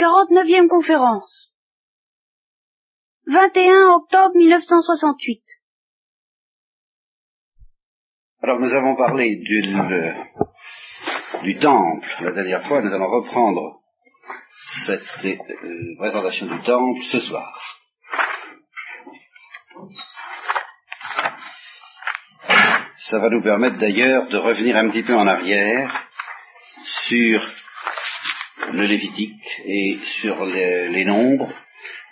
49e conférence. 21 octobre 1968. Alors nous avons parlé du, du temple la dernière fois, nous allons reprendre cette euh, présentation du temple ce soir. Ça va nous permettre d'ailleurs de revenir un petit peu en arrière sur le Lévitique et sur les, nombres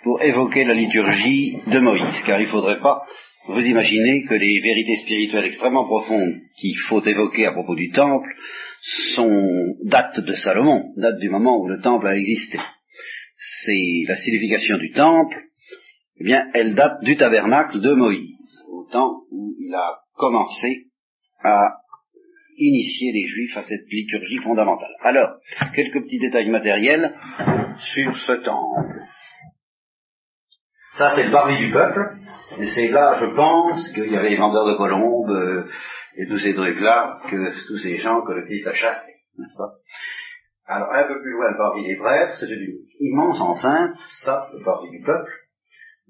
pour évoquer la liturgie de Moïse, car il ne faudrait pas vous imaginer que les vérités spirituelles extrêmement profondes qu'il faut évoquer à propos du temple sont datent de Salomon, datent du moment où le temple a existé. C'est la signification du temple, eh bien, elle date du tabernacle de Moïse, au temps où il a commencé à initier les Juifs à cette liturgie fondamentale. Alors, quelques petits détails matériels sur ce temple. Ça, c'est le parvis du peuple, et c'est là, je pense, qu'il y avait les vendeurs de colombes euh, et tous ces trucs-là, que tous ces gens que le Christ a chassés, Alors, un peu plus loin, le parvis des prêtres, c'est une immense enceinte, ça, le parvis du peuple,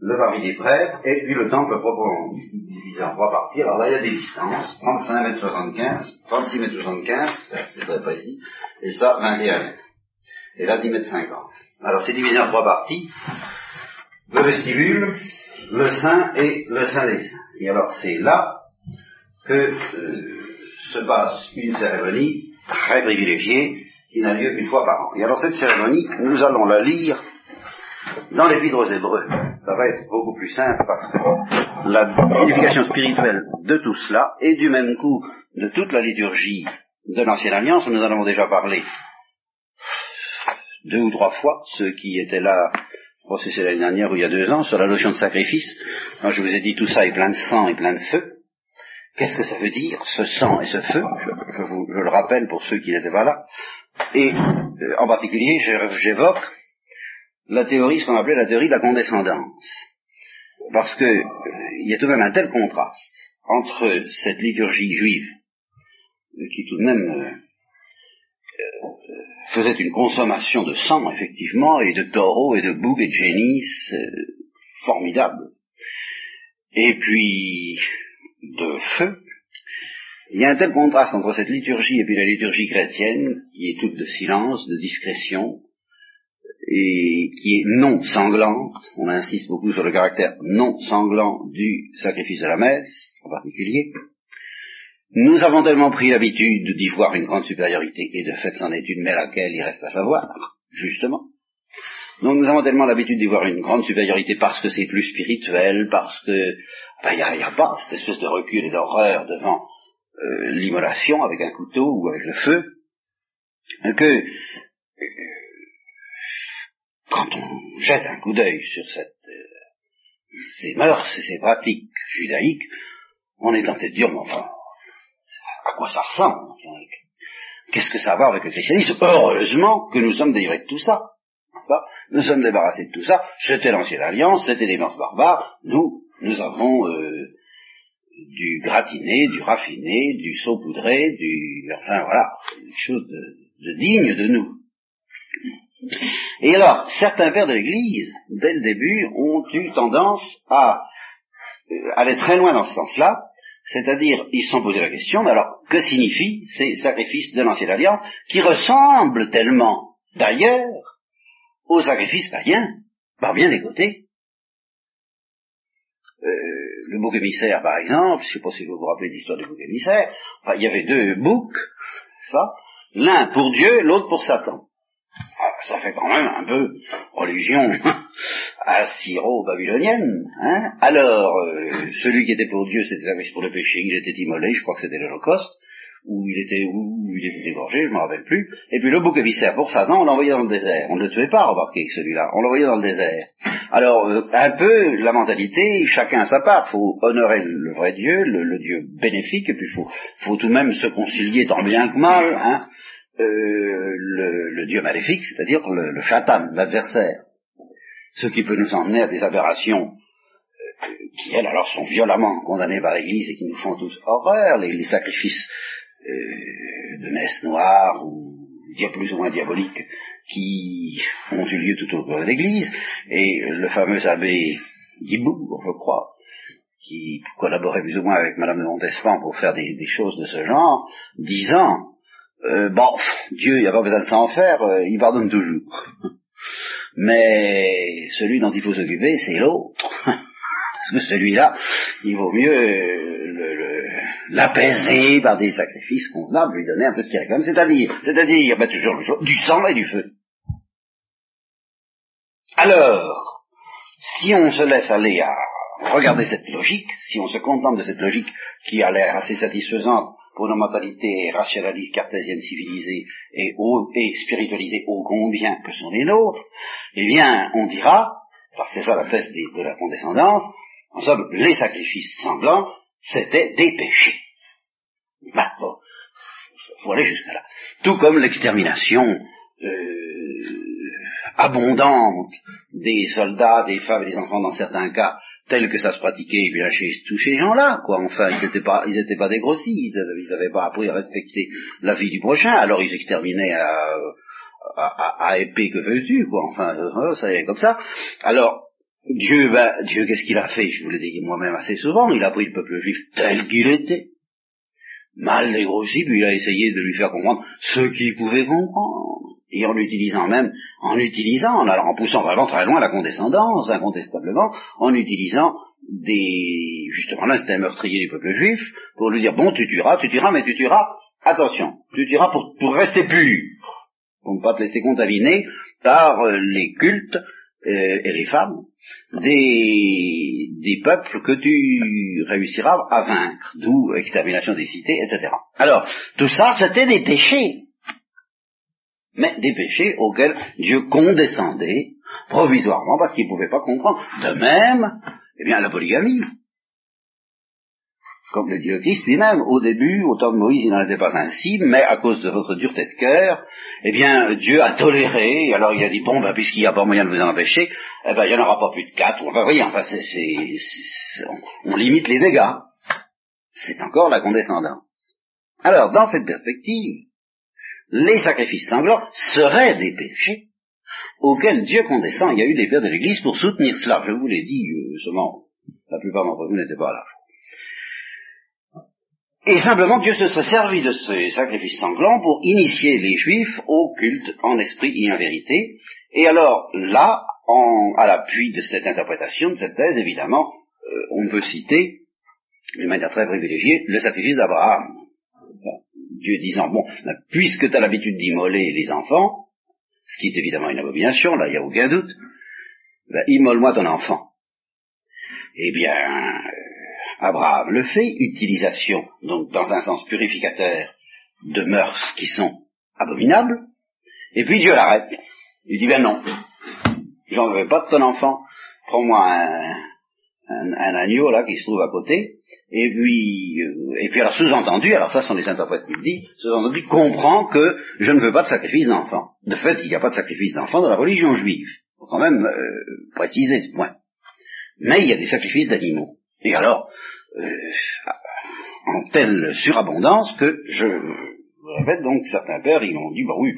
le parvis des prêtres, et puis le temple proprement divisé en trois parties. Alors là, il y a des distances, 35 mètres 75, 36 mètres 75, c'est très précis, et ça, 21 mètres. Et là, 10 mètres 50. Alors c'est divisé en trois parties, le vestibule, le sein et le sein des saints. Et alors c'est là que euh, se passe une cérémonie très privilégiée qui n'a lieu qu'une fois par an. Et alors cette cérémonie, nous allons la lire dans l'épître aux Hébreux, ça va être beaucoup plus simple parce que la signification spirituelle de tout cela et du même coup de toute la liturgie de l'Ancienne Alliance, nous en avons déjà parlé deux ou trois fois, ceux qui étaient là, je c'est l'année dernière ou il y a deux ans, sur la notion de sacrifice, quand je vous ai dit tout ça est plein de sang et plein de feu, qu'est-ce que ça veut dire, ce sang et ce feu? Je, vous, le rappelle pour ceux qui n'étaient pas là, et euh, en particulier j'évoque la théorie, ce qu'on appelait la théorie de la condescendance. Parce que euh, il y a tout de même un tel contraste entre cette liturgie juive, euh, qui tout de même euh, faisait une consommation de sang, effectivement, et de taureaux, et de boucs, et de génisses, formidable, et puis de feu, il y a un tel contraste entre cette liturgie et puis la liturgie chrétienne, qui est toute de silence, de discrétion, et qui est non sanglante, on insiste beaucoup sur le caractère non sanglant du sacrifice de la messe, en particulier, nous avons tellement pris l'habitude d'y voir une grande supériorité, et de fait c'en est une, mais laquelle il reste à savoir, justement. Donc nous avons tellement l'habitude d'y voir une grande supériorité parce que c'est plus spirituel, parce que il n'y a, pas cette espèce de recul et d'horreur devant euh, l'immolation avec un couteau ou avec le feu, que quand on jette un coup d'œil sur cette, euh, ces mœurs et ces pratiques judaïques, on est tenté de dire, mais enfin, à quoi ça ressemble? Qu'est-ce que ça va avec le christianisme? Heureusement que nous sommes délivrés de tout ça. Nous sommes débarrassés de tout ça. C'était l'ancienne alliance, c'était des mœurs barbares. Nous, nous avons euh, du gratiné, du raffiné, du saupoudré, du... Enfin voilà, des choses de, de dignes de nous. Et alors, certains pères de l'Église, dès le début, ont eu tendance à euh, aller très loin dans ce sens-là, c'est-à-dire, ils se sont posé la question, mais alors, que signifient ces sacrifices de l'Ancienne Alliance, qui ressemblent tellement, d'ailleurs, aux sacrifices païens, par bien des côtés? Euh, le bouc émissaire, par exemple, je ne sais pas si vous vous rappelez l'histoire du bouc émissaire, enfin, il y avait deux boucs, ça, l'un pour Dieu, l'autre pour Satan. Ça fait quand même un peu religion assyro-babylonienne. Hein Alors, euh, celui qui était pour Dieu, c'était service pour le péché, il était immolé, je crois que c'était l'Holocauste, où il était où il était dégorgé, je ne me rappelle plus. Et puis le bouc émissaire pour Satan, on l'envoyait dans le désert. On ne le tuait pas, remarquez, celui-là. On l'envoyait dans le désert. Alors, euh, un peu, la mentalité, chacun à sa part. Faut honorer le vrai Dieu, le, Dieu bénéfique, et puis faut, faut tout de même se concilier tant bien que mal, hein, euh, le, dieu maléfique, c'est-à-dire le, le l'adversaire. Ce qui peut nous emmener à des aberrations euh, qui, elles, alors, sont violemment condamnées par l'Église et qui nous font tous horreur, les, sacrifices euh, de messe noire ou plus ou moins diaboliques qui ont eu lieu tout autour de l'Église, et le fameux abbé Guibourg, je crois, qui collaborait plus ou moins avec Madame de Montespan pour faire des, choses de ce genre, disant euh, bon, Dieu, il n'y a pas besoin de s'en faire, euh, il pardonne toujours. Mais celui dont il faut s'occuper, c'est l'autre. Parce que celui-là, il vaut mieux l'apaiser par des sacrifices convenables, lui donner un peu de réclame, c'est-à-dire, c'est-à-dire, bah, toujours du sang et du feu. Alors, si on se laisse aller à regarder cette logique, si on se contente de cette logique qui a l'air assez satisfaisante pour nos mentalités rationalistes, cartésiennes, civilisées et, et spiritualisées ô combien que sont les nôtres, eh bien, on dira, parce que c'est ça la thèse de la condescendance, en somme, les sacrifices sanglants, c'était des péchés. Bah, bon, faut aller jusqu'à là. Tout comme l'extermination euh, abondante des soldats, des femmes et des enfants dans certains cas, tel que ça se pratiquait eh bien chez tous ces gens-là, quoi. Enfin, ils n'étaient pas, ils étaient pas dégrossis, ils n'avaient pas appris à respecter la vie du prochain, alors ils exterminaient à, épée que veux-tu, quoi. Enfin, euh, ça y est comme ça. Alors, Dieu, ben, Dieu, qu'est-ce qu'il a fait? Je vous l'ai dit moi-même assez souvent, il a pris le peuple juif tel qu'il était, mal dégrossi, puis il a essayé de lui faire comprendre ce qu'il pouvait comprendre et en utilisant même, en utilisant, alors en poussant vraiment très loin la condescendance, incontestablement, en utilisant des, justement l'instinct meurtrier du peuple juif, pour lui dire, bon, tu tueras, tu tueras, mais tu tueras, attention, tu tueras pour, pour rester pur, pour ne pas te laisser contaminer par euh, les cultes euh, et les femmes des, des peuples que tu réussiras à vaincre, d'où extermination des cités, etc. Alors, tout ça, c'était des péchés mais des péchés auxquels Dieu condescendait provisoirement parce qu'il ne pouvait pas comprendre. De même, eh bien, la polygamie. Comme le dit le Christ lui-même, au début, au temps de Moïse, il n'en était pas ainsi, mais à cause de votre dureté de cœur, eh bien, Dieu a toléré, alors il a dit, bon, ben, puisqu'il n'y a pas moyen de vous en empêcher, eh ben, il n'y en aura pas plus de quatre, enfin, voyez, enfin, c'est, on limite les dégâts. C'est encore la condescendance. Alors, dans cette perspective, les sacrifices sanglants seraient des péchés auxquels Dieu condescend. Il y a eu des pères de l'Église pour soutenir cela. Je vous l'ai dit, euh, seulement la plupart d'entre vous n'étaient pas là. Et simplement, Dieu se serait servi de ces sacrifices sanglants pour initier les Juifs au culte en esprit et en vérité. Et alors, là, à l'appui de cette interprétation, de cette thèse, évidemment, euh, on peut citer, d'une manière très privilégiée, le sacrifice d'Abraham. Dieu disant, bon, puisque tu as l'habitude d'immoler les enfants, ce qui est évidemment une abomination, là, il n'y a aucun doute, ben, immole-moi ton enfant. Eh bien, euh, Abraham le fait, utilisation, donc dans un sens purificateur, de mœurs qui sont abominables, et puis Dieu l'arrête. Il dit, ben non, j'en veux pas de ton enfant, prends-moi un, un, agneau là qui se trouve à côté, et puis, euh, et puis alors sous-entendu, alors ça sont les interprètes qui le disent, sous-entendu comprend que je ne veux pas de sacrifice d'enfant. De fait, il n'y a pas de sacrifice d'enfant dans la religion juive. Faut quand même euh, préciser ce point. Mais il y a des sacrifices d'animaux. Et alors, euh, en telle surabondance que je répète donc certains pères, ils ont dit, bah oui,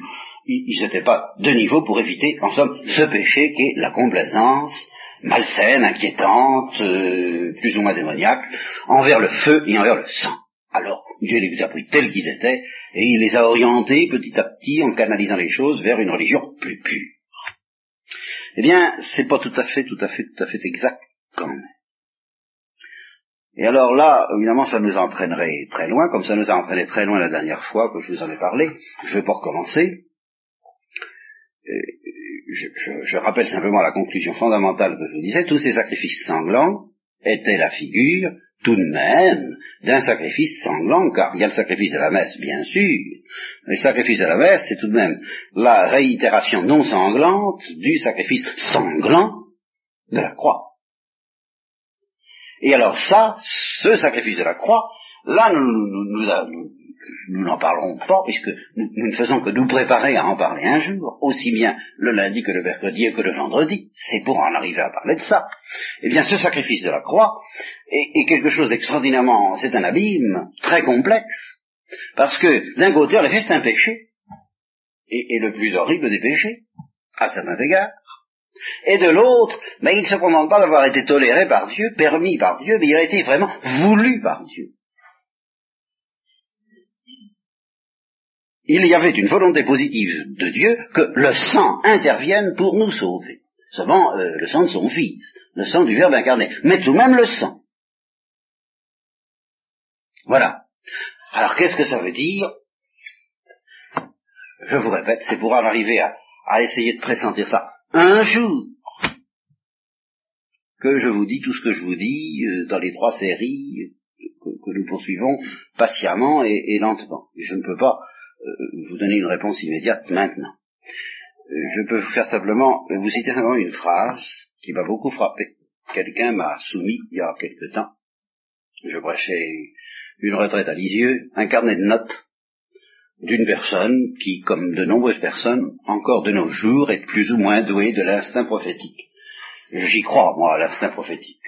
ils n'étaient pas de niveau pour éviter, en somme, ce péché qui est la complaisance malsaine, inquiétante, euh, plus ou moins démoniaque, envers le feu et envers le sang. Alors, Dieu les a pris tels qu'ils étaient, et il les a orientés petit à petit en canalisant les choses vers une religion plus pure. Eh bien, c'est pas tout à fait, tout à fait, tout à fait exact quand même. Et alors là, évidemment, ça nous entraînerait très loin, comme ça nous a entraîné très loin la dernière fois que je vous en ai parlé. Je vais pas recommencer. Euh, je, rappelle simplement la conclusion fondamentale que je vous disais, tous ces sacrifices sanglants étaient la figure tout de même d'un sacrifice sanglant, car il y a le sacrifice de la messe, bien sûr, mais le sacrifice de la messe, c'est tout de même la réitération non sanglante du sacrifice sanglant de la croix. Et alors ça, ce sacrifice de la croix, là, nous, nous, nous n'en parlerons pas, puisque nous, ne faisons que nous préparer à en parler un jour, aussi bien le lundi que le mercredi et que le vendredi. C'est pour en arriver à parler de ça. Eh bien, ce sacrifice de la croix est, quelque chose d'extraordinairement, c'est un abîme très complexe, parce que d'un côté, en effet, c'est un péché, et, et le plus horrible des péchés. à certains égards, et de l'autre, mais il ne se contente pas d'avoir été toléré par Dieu, permis par Dieu, mais il a été vraiment voulu par Dieu. Il y avait une volonté positive de Dieu que le sang intervienne pour nous sauver. Seulement euh, le sang de son Fils, le sang du Verbe incarné, mais tout de même le sang. Voilà. Alors qu'est-ce que ça veut dire? Je vous répète, c'est pour en arriver à, essayer de pressentir ça un jour que je vous dis tout ce que je vous dis euh, dans les trois séries que, nous poursuivons patiemment et, lentement. je ne peux pas vous donner une réponse immédiate maintenant. Euh, je peux vous faire simplement, vous citer simplement une phrase qui m'a beaucoup frappé. Quelqu'un m'a soumis il y a quelque temps. Je prêchais une retraite à Lisieux, un carnet de notes d'une personne qui, comme de nombreuses personnes, encore de nos jours, est plus ou moins douée de l'instinct prophétique. J'y crois, moi, à l'instinct prophétique.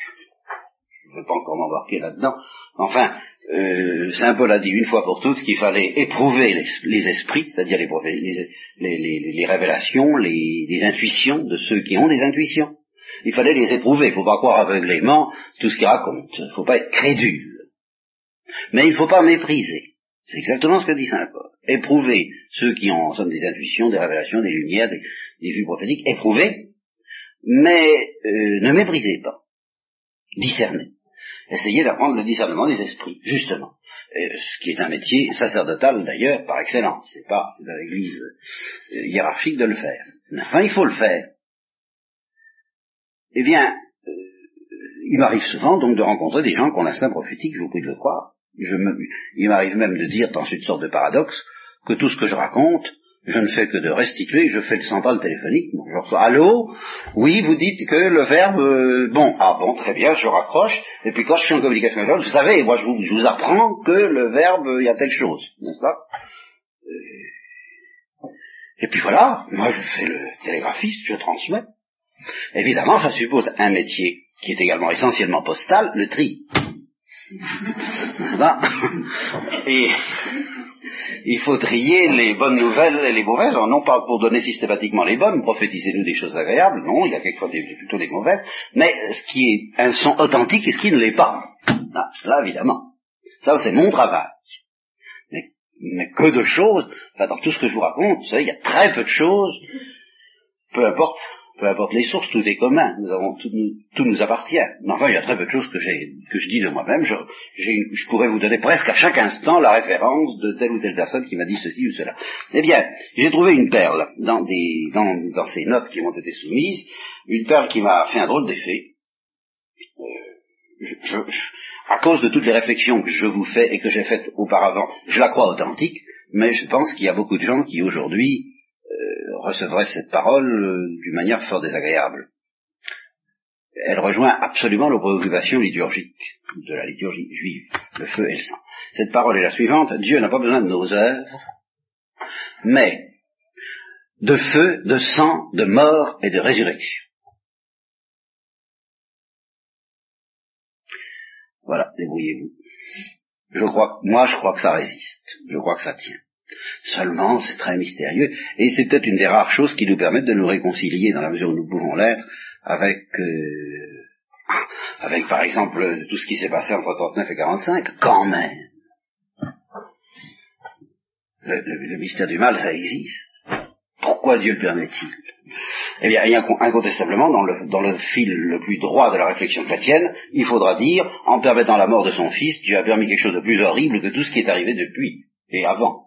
Ne veux pas encore m'embarquer là-dedans. Enfin, euh, Saint Paul a dit une fois pour toutes qu'il fallait éprouver les, esprits, c'est-à-dire les, les, révélations, les, intuitions de ceux qui ont des intuitions. Il fallait les éprouver. Il ne faut pas croire aveuglément tout ce qu'ils racontent. Il ne faut pas être crédule. Mais il ne faut pas mépriser. C'est exactement ce que dit Saint Paul. Éprouver ceux qui ont en somme des intuitions, des révélations, des lumières, des, vues prophétiques, éprouver, mais euh, ne méprisez pas. Discernez. Essayez d'apprendre le discernement des esprits, justement. ce qui est un métier sacerdotal d'ailleurs par excellence. C'est pas c'est dans l'Église euh, hiérarchique de le faire. Mais enfin, il faut le faire. Eh bien, euh, il m'arrive souvent donc de rencontrer des gens qui ont l'instinct prophétique, je vous prie de le croire, il m'arrive même de dire dans une sorte de paradoxe que tout ce que je raconte, je ne fais que de restituer, je fais le central téléphonique, je reçois allô, oui, vous dites que le verbe, euh, bon, ah bon, très bien, je raccroche, et puis quand je suis en communication avec vous savez, moi je vous, apprends que le verbe, il y a telle chose, n'est-ce pas? Et puis voilà, moi je fais le télégraphiste, je transmets. Évidemment, ça suppose un métier qui est également essentiellement postal, le tri. Et il faut trier les bonnes nouvelles et les mauvaises, non pas pour donner systématiquement les bonnes, prophétisez-nous des choses agréables, non, il y a quelquefois plutôt des mauvaises, mais ce qui est un son authentique et ce qui ne l'est pas. Ah, là, évidemment. Ça, c'est mon travail. Mais, que de choses, enfin, dans tout ce que je vous raconte, vous il y a très peu de choses, peu importe peu importe les sources, tout est commun, nous avons, tout, nous, appartient. Mais enfin, il y a très peu de choses que, que je dis de moi-même. Je, je, pourrais vous donner presque à chaque instant la référence de telle ou telle personne qui m'a dit ceci ou cela. Eh bien, j'ai trouvé une perle dans, des, dans, dans, ces notes qui m'ont été soumises, une perle qui m'a fait un drôle d'effet. Euh, à cause de toutes les réflexions que je vous fais et que j'ai faites auparavant, je la crois authentique, mais je pense qu'il y a beaucoup de gens qui aujourd'hui recevrait cette parole euh, d'une manière fort désagréable. Elle rejoint absolument nos préoccupations liturgiques de la liturgie juive, le feu et le sang. Cette parole est la suivante, Dieu n'a pas besoin de nos œuvres, mais de feu, de sang, de mort et de résurrection. Voilà, débrouillez-vous. Moi je crois que ça résiste, je crois que ça tient. Seulement, c'est très mystérieux, et c'est peut-être une des rares choses qui nous permettent de nous réconcilier, dans la mesure où nous pouvons l'être, avec, euh, avec par exemple tout ce qui s'est passé entre 39 et 45, quand même. Le, mystère du mal, ça existe. Pourquoi Dieu le permet-il? Eh bien, incontestablement, dans le, dans le fil le plus droit de la réflexion chrétienne, il faudra dire, en permettant la mort de son fils, Dieu a permis quelque chose de plus horrible que tout ce qui est arrivé depuis et avant.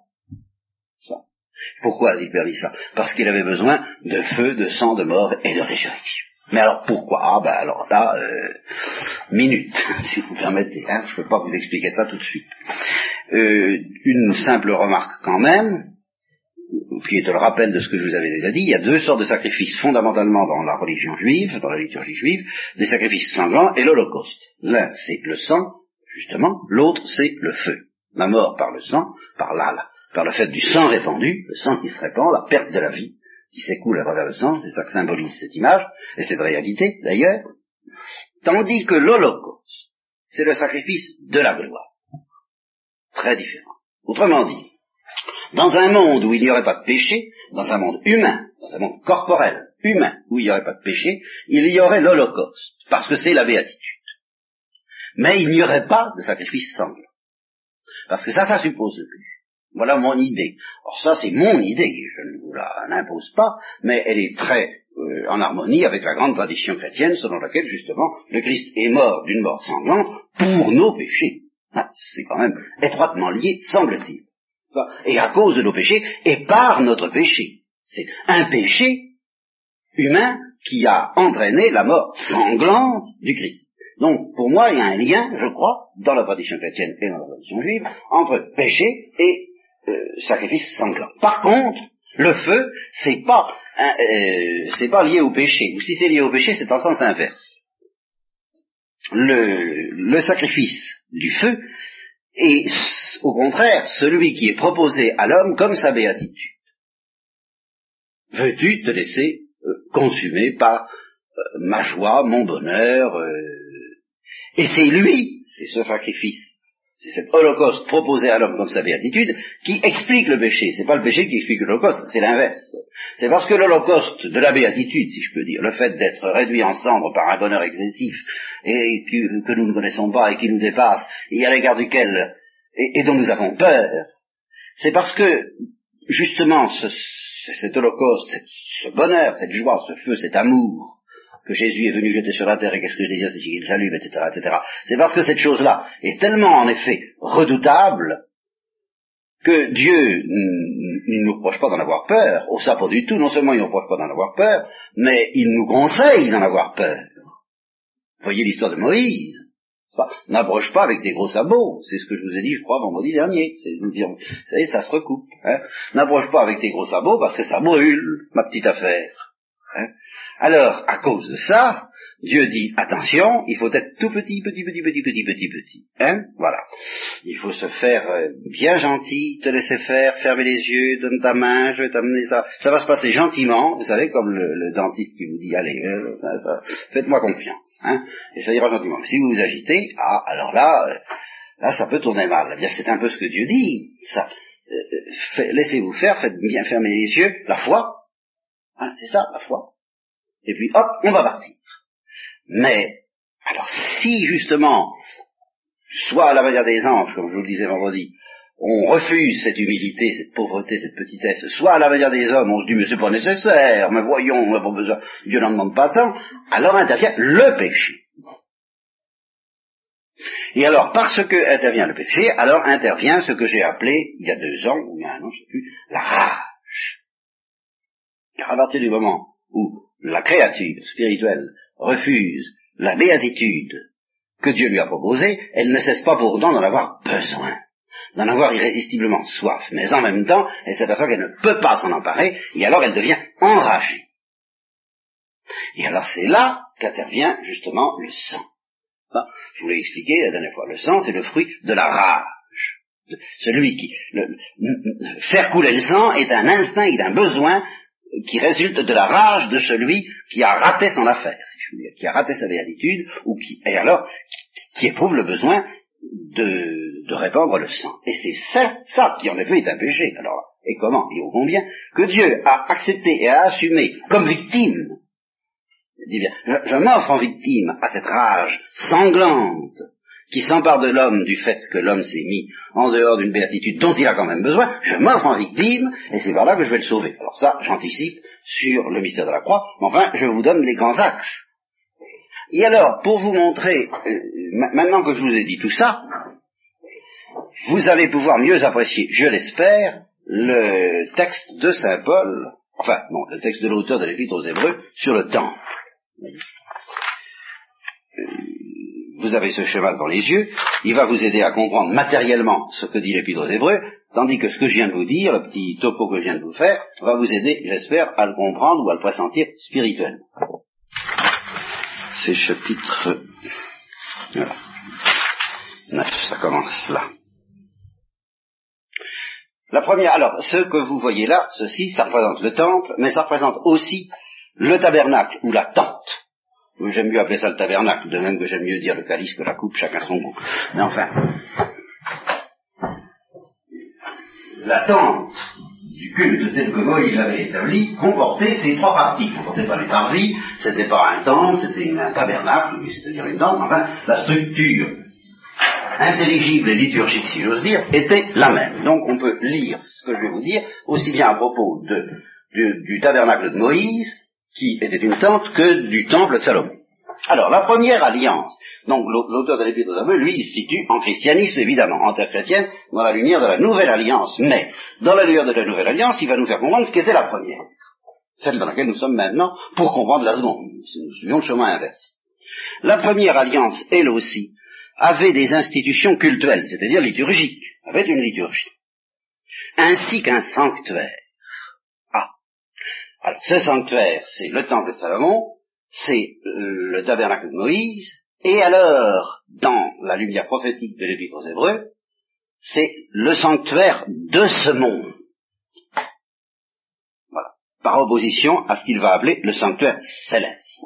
Pourquoi a-t-il permis ça? Parce qu'il avait besoin de feu, de sang, de mort et de résurrection. Mais alors pourquoi? Ah ben alors là, euh, minute, si vous permettez, hein, je ne peux pas vous expliquer ça tout de suite. Euh, une simple remarque quand même, qui est le rappel de ce que je vous avais déjà dit, il y a deux sortes de sacrifices fondamentalement dans la religion juive, dans la liturgie juive, des sacrifices sanglants et l'Holocauste. L'un c'est le sang, justement, l'autre c'est le feu. La mort par le sang, par là, par le fait du sang répandu, le sang qui se répand, la perte de la vie qui s'écoule à travers le sang, c'est ça que symbolise cette image, et cette réalité d'ailleurs, tandis que l'Holocauste, c'est le sacrifice de la gloire. Très différent. Autrement dit, dans un monde où il n'y aurait pas de péché, dans un monde humain, dans un monde corporel, humain, où il n'y aurait pas de péché, il y aurait l'Holocauste, parce que c'est la béatitude. Mais il n'y aurait pas de sacrifice sanglant. Parce que ça, ça suppose le péché. Voilà mon idée. Or ça, c'est mon idée, je ne vous la impose pas, mais elle est très euh, en harmonie avec la grande tradition chrétienne selon laquelle, justement, le Christ est mort d'une mort sanglante pour nos péchés. Ah, c'est quand même étroitement lié, semble-t-il. Et à cause de nos péchés, et par notre péché. C'est un péché humain qui a entraîné la mort sanglante du Christ. Donc, pour moi, il y a un lien, je crois, dans la tradition chrétienne et dans la tradition juive, entre péché et euh, sacrifice sanglant. Par contre, le feu, c'est pas, euh, c'est pas lié au péché. Ou si c'est lié au péché, c'est en sens inverse. Le, sacrifice du feu est, au contraire, celui qui est proposé à l'homme comme sa béatitude. Veux-tu te laisser euh, consumer par ma joie, mon bonheur, et c'est lui, c'est ce sacrifice, c'est cet holocauste proposé à l'homme comme sa béatitude, qui explique le péché. C'est pas le péché qui explique l'holocauste, c'est l'inverse. C'est parce que l'holocauste de la béatitude, si je peux dire, le fait d'être réduit en cendres par un bonheur excessif, et que, nous ne connaissons pas et qui nous dépasse, et à l'égard duquel, et, dont nous avons peur, c'est parce que, justement, cet holocauste, ce bonheur, cette joie, ce feu, cet amour, que Jésus est venu jeter sur la terre et qu'est-ce que je désire, c'est qu'il s'allume, etc., etc. C'est parce que cette chose-là est tellement, en effet, redoutable que Dieu ne nous reproche pas d'en avoir peur. Au ça, pas du tout. Non seulement il ne nous reproche pas d'en avoir peur, mais il nous conseille d'en avoir peur. Voyez l'histoire de Moïse. N'abroche pas avec des gros sabots. C'est ce que je vous ai dit, je crois, vendredi dernier. Vous savez, ça se recoupe. Hein. N'abroche pas avec tes gros sabots parce que ça brûle, ma petite affaire. Hein? Alors, à cause de ça, Dieu dit, attention, il faut être tout petit, petit, petit, petit, petit, petit, petit. Hein? Voilà. Il faut se faire euh, bien gentil, te laisser faire, fermer les yeux, donne ta main, je vais t'amener ça. Ça va se passer gentiment, vous savez, comme le, dentiste qui vous dit, allez, euh, faites-moi confiance. Hein Et ça ira gentiment. Si vous vous agitez, ah, alors là, euh, là, ça peut tourner mal. C'est un peu ce que Dieu dit. Laissez-vous faire, faites bien fermer les yeux. La foi, Hein, c'est ça, la foi. Et puis, hop, on va partir. Mais, alors si justement, soit à la manière des anges, comme je vous le disais vendredi, on refuse cette humilité, cette pauvreté, cette petitesse, soit à la manière des hommes, on se dit mais c'est pas nécessaire, mais voyons, on n'a pas besoin, Dieu n'en demande pas tant, alors intervient le péché. Et alors, parce que intervient le péché, alors intervient ce que j'ai appelé, il y a deux ans, ou il y a un an, je ne sais plus, la rage. Car à partir du moment où la créature spirituelle refuse la béatitude que Dieu lui a proposée, elle ne cesse pas pourtant d'en avoir besoin, d'en avoir irrésistiblement soif, mais en même temps, elle s'aperçoit qu'elle ne peut pas s'en emparer, et alors elle devient enragée. Et alors c'est là qu'intervient justement le sang. je vous l'ai expliqué la dernière fois, le sang c'est le fruit de la rage. Celui qui... faire couler le sang est un instinct, est un besoin qui résulte de la rage de celui qui a raté son affaire, si je veux dire, qui a raté sa béatitude, ou qui, et alors, qui, éprouve le besoin de, de répandre le sang. Et c'est ça, ça qui en effet est un péché. Alors, et comment? Et au combien? Que Dieu a accepté et a assumé comme victime, bien, je m'offre en victime à cette rage sanglante qui s'empare de l'homme du fait que l'homme s'est mis en dehors d'une béatitude dont il a quand même besoin, je m'offre en victime, et c'est par là que je vais le sauver. Alors ça, j'anticipe sur le mystère de la croix, mais enfin, je vous donne les grands axes. Et alors, pour vous montrer, euh, maintenant que je vous ai dit tout ça, vous allez pouvoir mieux apprécier, je l'espère, le texte de Saint Paul, enfin, non, le texte de l'auteur de l'Épître aux Hébreux sur le temple vous avez ce schéma dans les yeux, il va vous aider à comprendre matériellement ce que dit l'Épître aux Hébreux, tandis que ce que je viens de vous dire, le petit topo que je viens de vous faire, va vous aider, j'espère, à le comprendre ou à le pressentir spirituellement. C'est chapitre... Voilà. ça commence là. La première, alors, ce que vous voyez là, ceci, ça représente le temple, mais ça représente aussi le tabernacle ou la tente. J'aime mieux appeler ça le tabernacle, de même que j'aime mieux dire le calice que la coupe, chacun son goût. Mais enfin, la tente du culte tel que Moïse avait établi comportait ces trois parties. Comportait pas les parvis, c'était pas un temple, c'était un tabernacle, c'est-à-dire une tente, enfin, la structure intelligible et liturgique, si j'ose dire, était la même. Donc on peut lire ce que je vais vous dire, aussi bien à propos de, du tabernacle de Moïse, qui était une tente, que du temple de Salomon. Alors, la première alliance, donc l'auteur de l'Épître aux Aveux, lui, il se situe en christianisme, évidemment, en terre chrétienne, dans la lumière de la nouvelle alliance. Mais, dans la lumière de la nouvelle alliance, il va nous faire comprendre ce qu'était la première. Celle dans laquelle nous sommes maintenant, pour comprendre la seconde. Nous suivons le chemin inverse. La première alliance, elle aussi, avait des institutions cultuelles, c'est-à-dire liturgiques, avait une liturgie. Ainsi qu'un sanctuaire. Alors, ce sanctuaire, c'est le temple de Salomon, c'est le tabernacle de Moïse, et alors, dans la lumière prophétique de l'Épître aux Hébreux, c'est le sanctuaire de ce monde. Voilà. Par opposition à ce qu'il va appeler le sanctuaire céleste.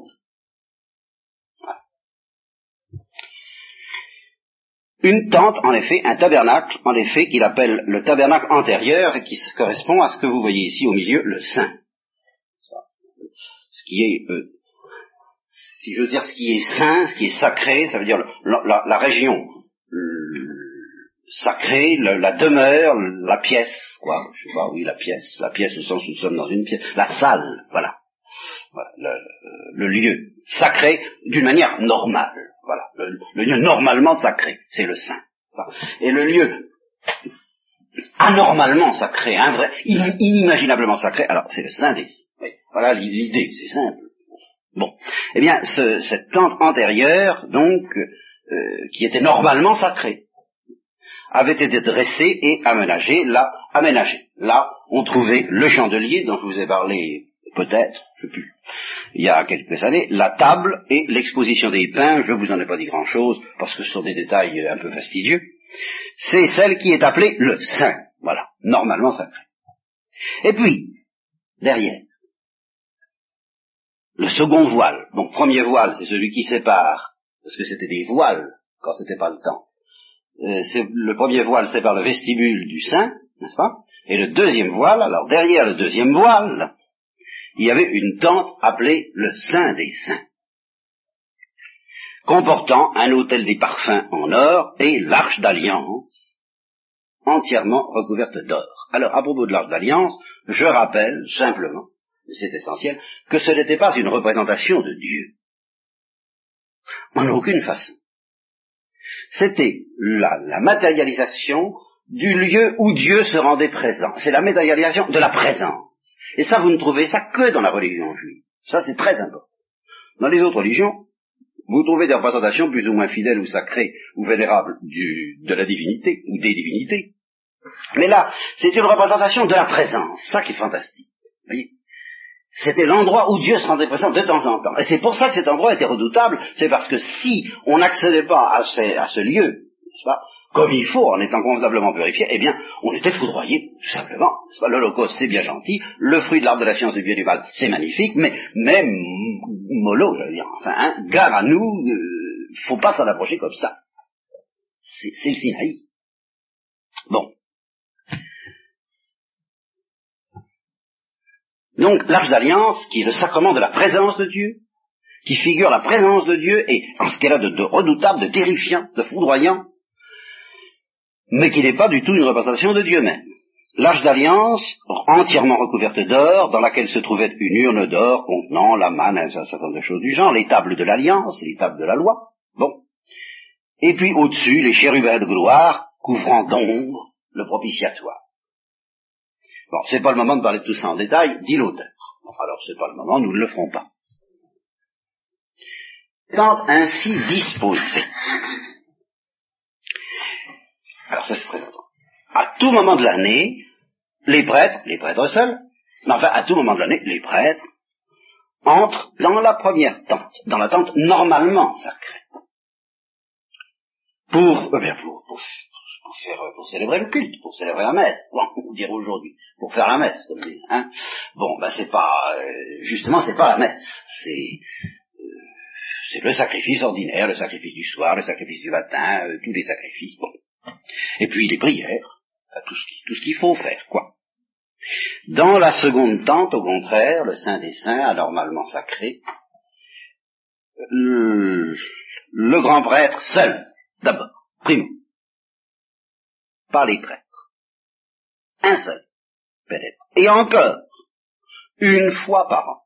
Une tente, en effet, un tabernacle, en effet, qu'il appelle le tabernacle antérieur et qui correspond à ce que vous voyez ici au milieu, le saint. Ce qui est euh, si je veux dire ce qui est saint, ce qui est sacré, ça veut dire la, région. Sacrée, la demeure, la pièce, quoi, je sais pas, oui, la pièce, la pièce au sens où nous sommes dans une pièce, la salle, voilà, le, lieu sacré d'une manière normale, voilà, le, lieu normalement sacré, c'est le saint, et le lieu anormalement sacré, un vrai, inimaginablement sacré, alors c'est le saint des, voilà l'idée, c'est simple. Bon, eh bien, cette tente antérieure, donc, euh, qui était normalement sacrée, avait été dressée et aménagée, là, aménagée. Là, on trouvait le chandelier dont je vous ai parlé peut-être, je sais plus, il y a quelques années, la table et l'exposition des pains, je vous en ai pas dit grand-chose, parce que ce sont des détails un peu fastidieux, c'est celle qui est appelée le saint, voilà, normalement sacré. Et puis, derrière, le second voile. Donc premier voile, c'est celui qui sépare, parce que c'était des voiles quand c'était pas le temps. Euh, le premier voile sépare le vestibule du sein, n'est-ce pas? Et le deuxième voile, alors derrière le deuxième voile, il y avait une tente appelée le Saint des Saints, comportant un hôtel des parfums en or et l'arche d'alliance, entièrement recouverte d'or. Alors, à propos de l'arche d'alliance, je rappelle simplement c'est essentiel, que ce n'était pas une représentation de Dieu. En aucune façon. C'était la, la, matérialisation du lieu où Dieu se rendait présent. C'est la matérialisation de la présence. Et ça, vous ne trouvez ça que dans la religion juive. Ça, c'est très important. Dans les autres religions, vous trouvez des représentations plus ou moins fidèles ou sacrées ou vénérables de la divinité ou des divinités. Mais là, c'est une représentation de la présence. Ça qui est fantastique. C'était l'endroit où Dieu se rendait présent de temps en temps. Et c'est pour ça que cet endroit était redoutable, c'est parce que si on n'accédait pas à, ce lieu, comme il faut, en étant convenablement purifié, eh bien, on était foudroyé, tout simplement. L'Holocauste, c'est bien gentil, le fruit de l'arbre de la science du bien du mal, c'est magnifique, mais même mollo, je veux dire, enfin, hein, gare à nous, euh, faut pas s'en approcher comme ça. C'est le Sinaï. Bon. Donc l'arche d'alliance, qui est le sacrement de la présence de Dieu, qui figure la présence de Dieu, et en ce qu'elle a de, redoutable, de terrifiant, de foudroyant, mais qui n'est pas du tout une représentation de Dieu même. L'arche d'alliance, entièrement recouverte d'or, dans laquelle se trouvait une urne d'or contenant la manne, un certain nombre de choses du genre, les tables de l'alliance, les tables de la loi, bon. Et puis au-dessus, les chérubins de gloire, couvrant d'ombre le propitiatoire. Bon, c'est pas le moment de parler de tout ça en détail, dit l'auteur. alors c'est pas le moment, nous ne le ferons pas. Étant ainsi disposé. Alors ça c'est très important. À tout moment de l'année, les prêtres, les prêtres seuls, mais enfin à tout moment de l'année, les prêtres entrent dans la première tente, dans la tente normalement sacrée. Pour, bien pour, pour, pour, faire, pour célébrer le culte, pour célébrer la messe, on dirait aujourd'hui, pour faire la messe, comme dit, hein. Bon, ben c'est pas, euh, justement, c'est pas la messe, c'est, euh, c'est le sacrifice ordinaire, le sacrifice du soir, le sacrifice du matin, euh, tous les sacrifices, bon. Et puis les prières, tout ce qui, tout ce qu'il faut faire, quoi. Dans la seconde tente, au contraire, le Saint des Saints, anormalement sacré, le, le grand prêtre seul, d'abord, primo, pas les prêtres. Un seul pénètre. Et encore, une fois par an.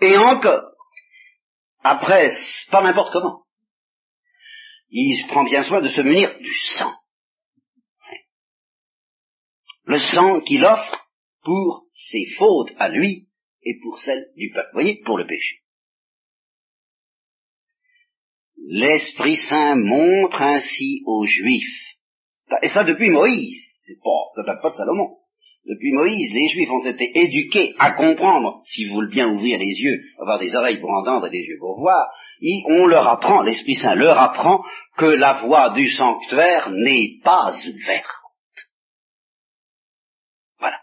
Et encore, après, pas n'importe comment. Il prend bien soin de se munir du sang. Le sang qu'il offre pour ses fautes à lui et pour celles du peuple. Vous voyez, pour le péché. L'Esprit Saint montre ainsi aux Juifs, et ça depuis Moïse, c'est pas, ça date pas de Salomon, depuis Moïse, les Juifs ont été éduqués à comprendre, si vous bien ouvrir les yeux, avoir des oreilles pour entendre et des yeux pour voir, et on leur apprend, l'Esprit Saint leur apprend que la voie du sanctuaire n'est pas ouverte. Voilà.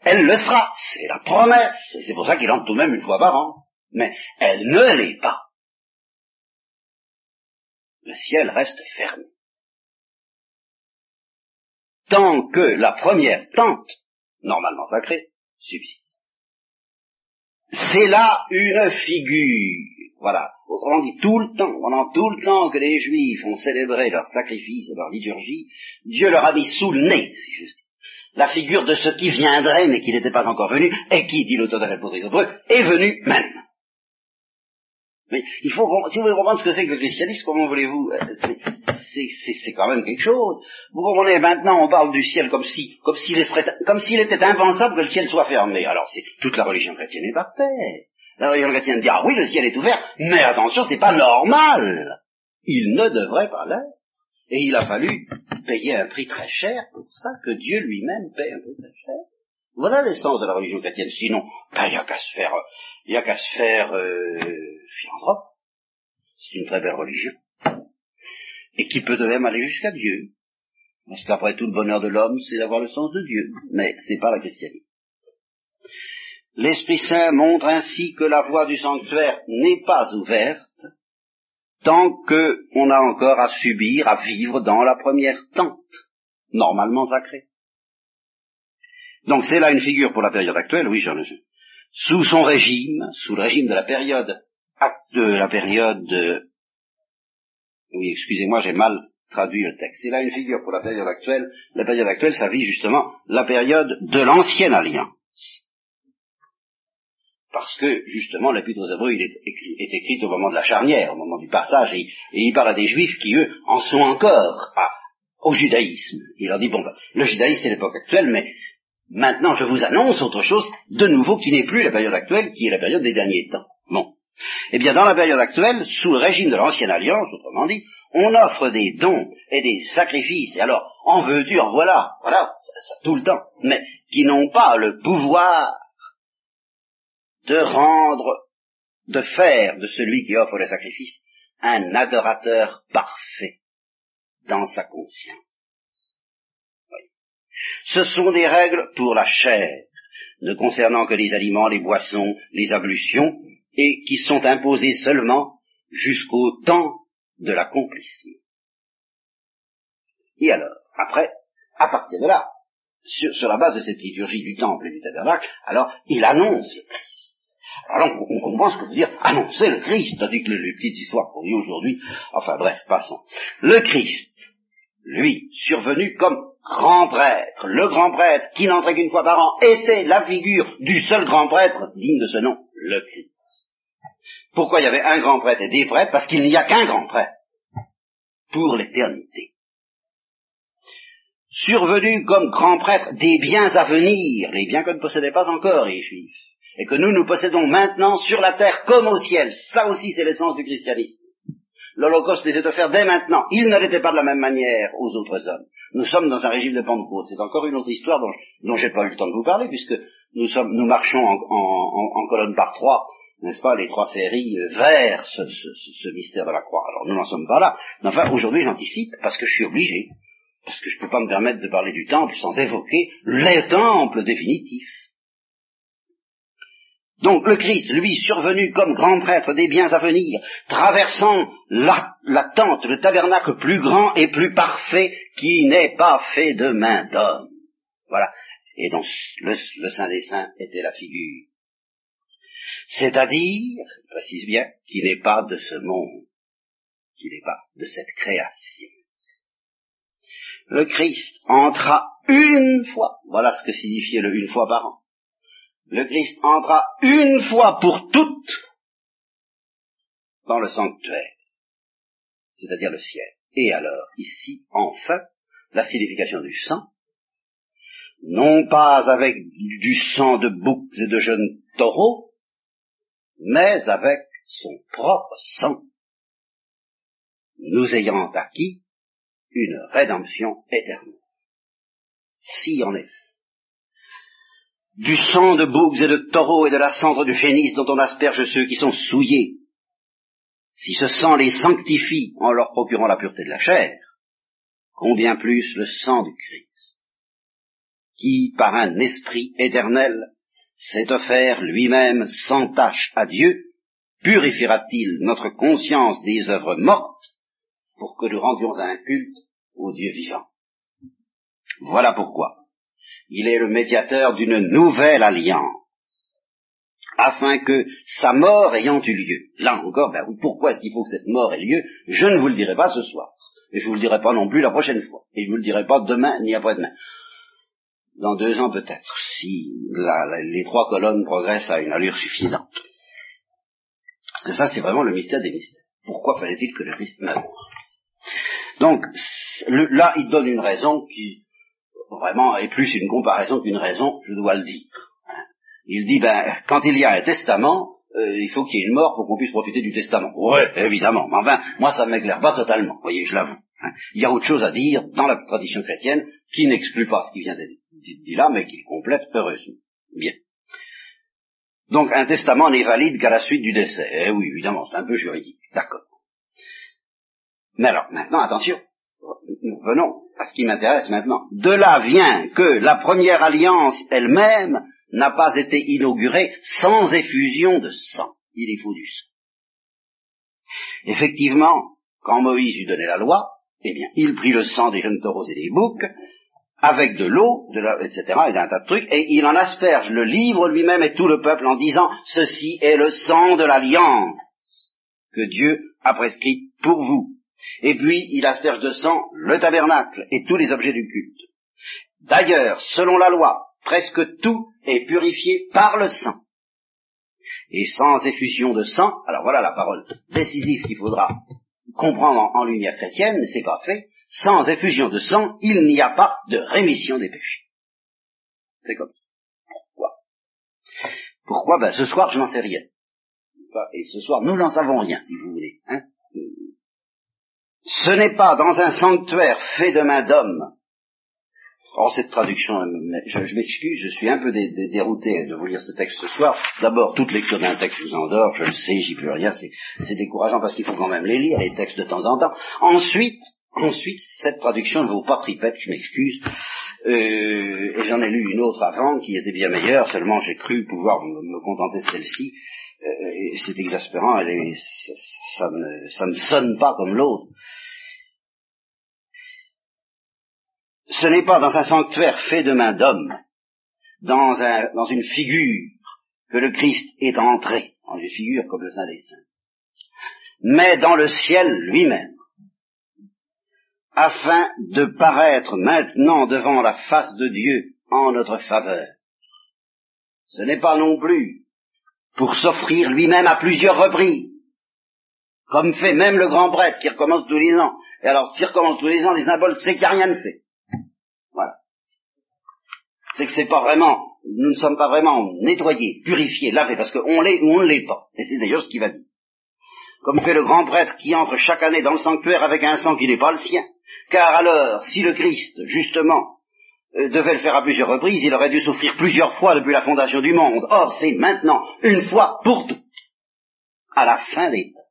Elle le sera, c'est la promesse, et c'est pour ça qu'il entre tout de même une fois par an. Mais elle ne l'est pas. Le ciel reste fermé tant que la première tente, normalement sacrée, subsiste. C'est là une figure, voilà, autrement dit, tout le temps, pendant tout le temps que les Juifs ont célébré leur sacrifice et leur liturgie, Dieu leur a mis sous le nez, si je dis, la figure de ce qui viendrait, mais qui n'était pas encore venu, et qui, dit l'auteur de la des Hébreux, est venu maintenant. Mais il faut, si vous voulez comprendre ce que c'est que le christianisme, comment voulez-vous euh, c'est quand même quelque chose. Vous comprenez, maintenant on parle du ciel comme si, comme s'il comme s'il était impensable que le ciel soit fermé. Alors c'est toute la religion chrétienne est par terre. La religion chrétienne dit ah oui le ciel est ouvert, mais attention c'est pas normal. Il ne devrait pas l'être. Et il a fallu payer un prix très cher pour ça, que Dieu lui-même paye un prix très cher. Voilà l'essence de la religion chrétienne. Sinon, il n'y a qu'à se faire, il y a qu'à se faire euh, philanthrope. C'est une très belle religion et qui peut de même aller jusqu'à Dieu. Parce qu'après tout, le bonheur de l'homme, c'est d'avoir le sens de Dieu. Mais c'est pas la christianité. L'Esprit Saint montre ainsi que la voie du sanctuaire n'est pas ouverte tant qu'on a encore à subir, à vivre dans la première tente, normalement sacrée. Donc c'est là une figure pour la période actuelle, oui, j'en ai. Sous son régime, sous le régime de la période, de la période oui, excusez-moi, j'ai mal traduit le texte. C'est là une figure pour la période actuelle. La période actuelle, ça vit justement la période de l'ancienne alliance. Parce que, justement, l'épître aux Hébreux, il est, écrit, au moment de la charnière, au moment du passage, et, il parle à des juifs qui, eux, en sont encore au judaïsme. Il leur dit, bon, ben, le judaïsme, c'est l'époque actuelle, mais maintenant, je vous annonce autre chose, de nouveau, qui n'est plus la période actuelle, qui est la période des derniers temps. Bon. Eh bien, dans la période actuelle, sous le régime de l'ancienne alliance, autrement dit, on offre des dons et des sacrifices, et alors, en veux-tu, en voilà, voilà, ça, tout le temps, mais qui n'ont pas le pouvoir de rendre, de faire de celui qui offre le sacrifice un adorateur parfait dans sa conscience. Ce sont des règles pour la chair, ne concernant que les aliments, les boissons, les ablutions, et qui sont imposés seulement jusqu'au temps de l'accomplissement. Et alors, après, à partir de là, sur, la base de cette liturgie du temple et du tabernacle, alors il annonce le Christ. Alors on, on comprend ce que veut dire annoncer le Christ, tandis que les, petites histoires qu'on dit aujourd'hui, enfin bref, passons. Le Christ, lui, survenu comme grand prêtre, le grand prêtre qui n'entrait qu'une fois par an, était la figure du seul grand prêtre digne de ce nom, le Christ. Pourquoi il y avait un grand prêtre et des prêtres? Parce qu'il n'y a qu'un grand prêtre pour l'éternité. Survenu comme grand prêtre des biens à venir, les biens que ne possédaient pas encore les Juifs, et que nous nous possédons maintenant sur la terre comme au ciel. Ça aussi c'est l'essence du christianisme. L'Holocauste les est offert dès maintenant. Il ne l'était pas de la même manière aux autres hommes. Nous sommes dans un régime de Pentecôte. C'est encore une autre histoire dont, je n'ai pas eu le temps de vous parler, puisque nous, marchons en colonne par trois n'est-ce pas, les trois séries euh, vers ce, mystère de la croix. Alors nous n'en sommes pas là. Mais enfin, aujourd'hui j'anticipe parce que je suis obligé, parce que je ne peux pas me permettre de parler du temple sans évoquer le temple définitif. Donc le Christ, lui, survenu comme grand prêtre des biens à venir, traversant la, tente, le tabernacle plus grand et plus parfait qui n'est pas fait de main d'homme. Voilà. Et donc le, Saint des Saints était la figure. C'est-à-dire, précise bien, qui n'est pas de ce monde, qui n'est pas de cette création. Le Christ entra une fois, voilà ce que signifiait le une fois par an, le Christ entra une fois pour toutes dans le sanctuaire, c'est-à-dire le ciel. Et alors, ici, enfin, la signification du sang, non pas avec du sang de boucs et de jeunes taureaux, mais avec son propre sang, nous ayant acquis une rédemption éternelle. Si en effet, du sang de boucs et de taureaux et de la cendre du phénix dont on asperge ceux qui sont souillés, si ce sang les sanctifie en leur procurant la pureté de la chair, combien plus le sang du Christ, qui, par un esprit éternel, s'est offert lui-même sans tâche à Dieu, purifiera-t-il notre conscience des œuvres mortes pour que nous rendions un culte au Dieu vivant. Voilà pourquoi il est le médiateur d'une nouvelle alliance, afin que sa mort ayant eu lieu, là encore, ben pourquoi est-ce qu'il faut que cette mort ait lieu? Je ne vous le dirai pas ce soir, et je vous le dirai pas non plus la prochaine fois, et je vous le dirai pas demain ni après-demain. Dans deux ans peut-être, si les trois colonnes progressent à une allure suffisante. Parce que ça, c'est vraiment le mystère des mystères. Pourquoi fallait-il que le Christ meure? Donc, là, il donne une raison qui, vraiment est plus une comparaison qu'une raison, je dois le dire. Il dit, ben, quand il y a un testament, euh, il faut qu'il y ait une mort pour qu'on puisse profiter du testament. Ouais, évidemment. Mais enfin, moi, ça ne m'éclaire pas totalement. Vous voyez, je l'avoue. Hein. Il y a autre chose à dire dans la tradition chrétienne qui n'exclut pas ce qui vient d'être dit là, mais qui complète heureusement. Bien. Donc, un testament n'est valide qu'à la suite du décès. Eh oui, évidemment, c'est un peu juridique. D'accord. Mais alors, maintenant, attention nous venons à ce qui m'intéresse maintenant. De là vient que la première alliance elle-même n'a pas été inaugurée sans effusion de sang. Il y faut du sang. Effectivement, quand Moïse lui donnait la loi, eh bien, il prit le sang des jeunes taureaux et des boucs, avec de l'eau, etc., et d'un tas de trucs, et il en asperge le livre lui-même et tout le peuple en disant, ceci est le sang de l'alliance que Dieu a prescrit pour vous. Et puis, il asperge de sang le tabernacle et tous les objets du culte. D'ailleurs, selon la loi, presque tout est purifié par le sang. Et sans effusion de sang, alors voilà la parole décisive qu'il faudra comprendre en, lumière chrétienne, c'est pas fait, sans effusion de sang, il n'y a pas de rémission des péchés. C'est comme ça. Pourquoi? Pourquoi? Ben ce soir, je n'en sais rien. Et ce soir, nous n'en savons rien, si vous voulez. Hein ce n'est pas dans un sanctuaire fait de main d'homme. Or, cette traduction, je, m'excuse, je suis un peu dérouté de vous lire ce texte ce soir. D'abord, toute lecture d'un texte vous endort, je le sais, j'y peux rien, c'est décourageant parce qu'il faut quand même les lire, les textes de temps en temps. Ensuite, ensuite, cette traduction ne vaut pas tripette, je m'excuse. Euh, et j'en ai lu une autre avant qui était bien meilleure, seulement j'ai cru pouvoir me, contenter de celle-ci. Euh, c'est exaspérant, elle est, ça ne sonne pas comme l'autre. Ce n'est pas dans un sanctuaire fait de main d'homme, dans, une figure que le Christ est entré, dans une figure comme le Saint des Saints, mais dans le ciel lui-même, afin de paraître maintenant devant la face de Dieu en notre faveur. Ce n'est pas non plus pour s'offrir lui-même à plusieurs reprises, comme fait même le grand prêtre qui recommence tous les ans. Et alors, s'il recommence tous les ans, les symboles, c'est qu'il n'y a rien de fait c'est que c'est pas vraiment, nous ne sommes pas vraiment nettoyés, purifiés, lavés, parce qu'on l'est ou on ne l'est pas. Et c'est d'ailleurs ce qu'il va dire. Comme fait le grand prêtre qui entre chaque année dans le sanctuaire avec un sang qui n'est pas le sien. Car alors, si le Christ, justement, euh, devait le faire à plusieurs reprises, il aurait dû souffrir plusieurs fois depuis la fondation du monde. Or, c'est maintenant, une fois pour toutes, à la fin des temps,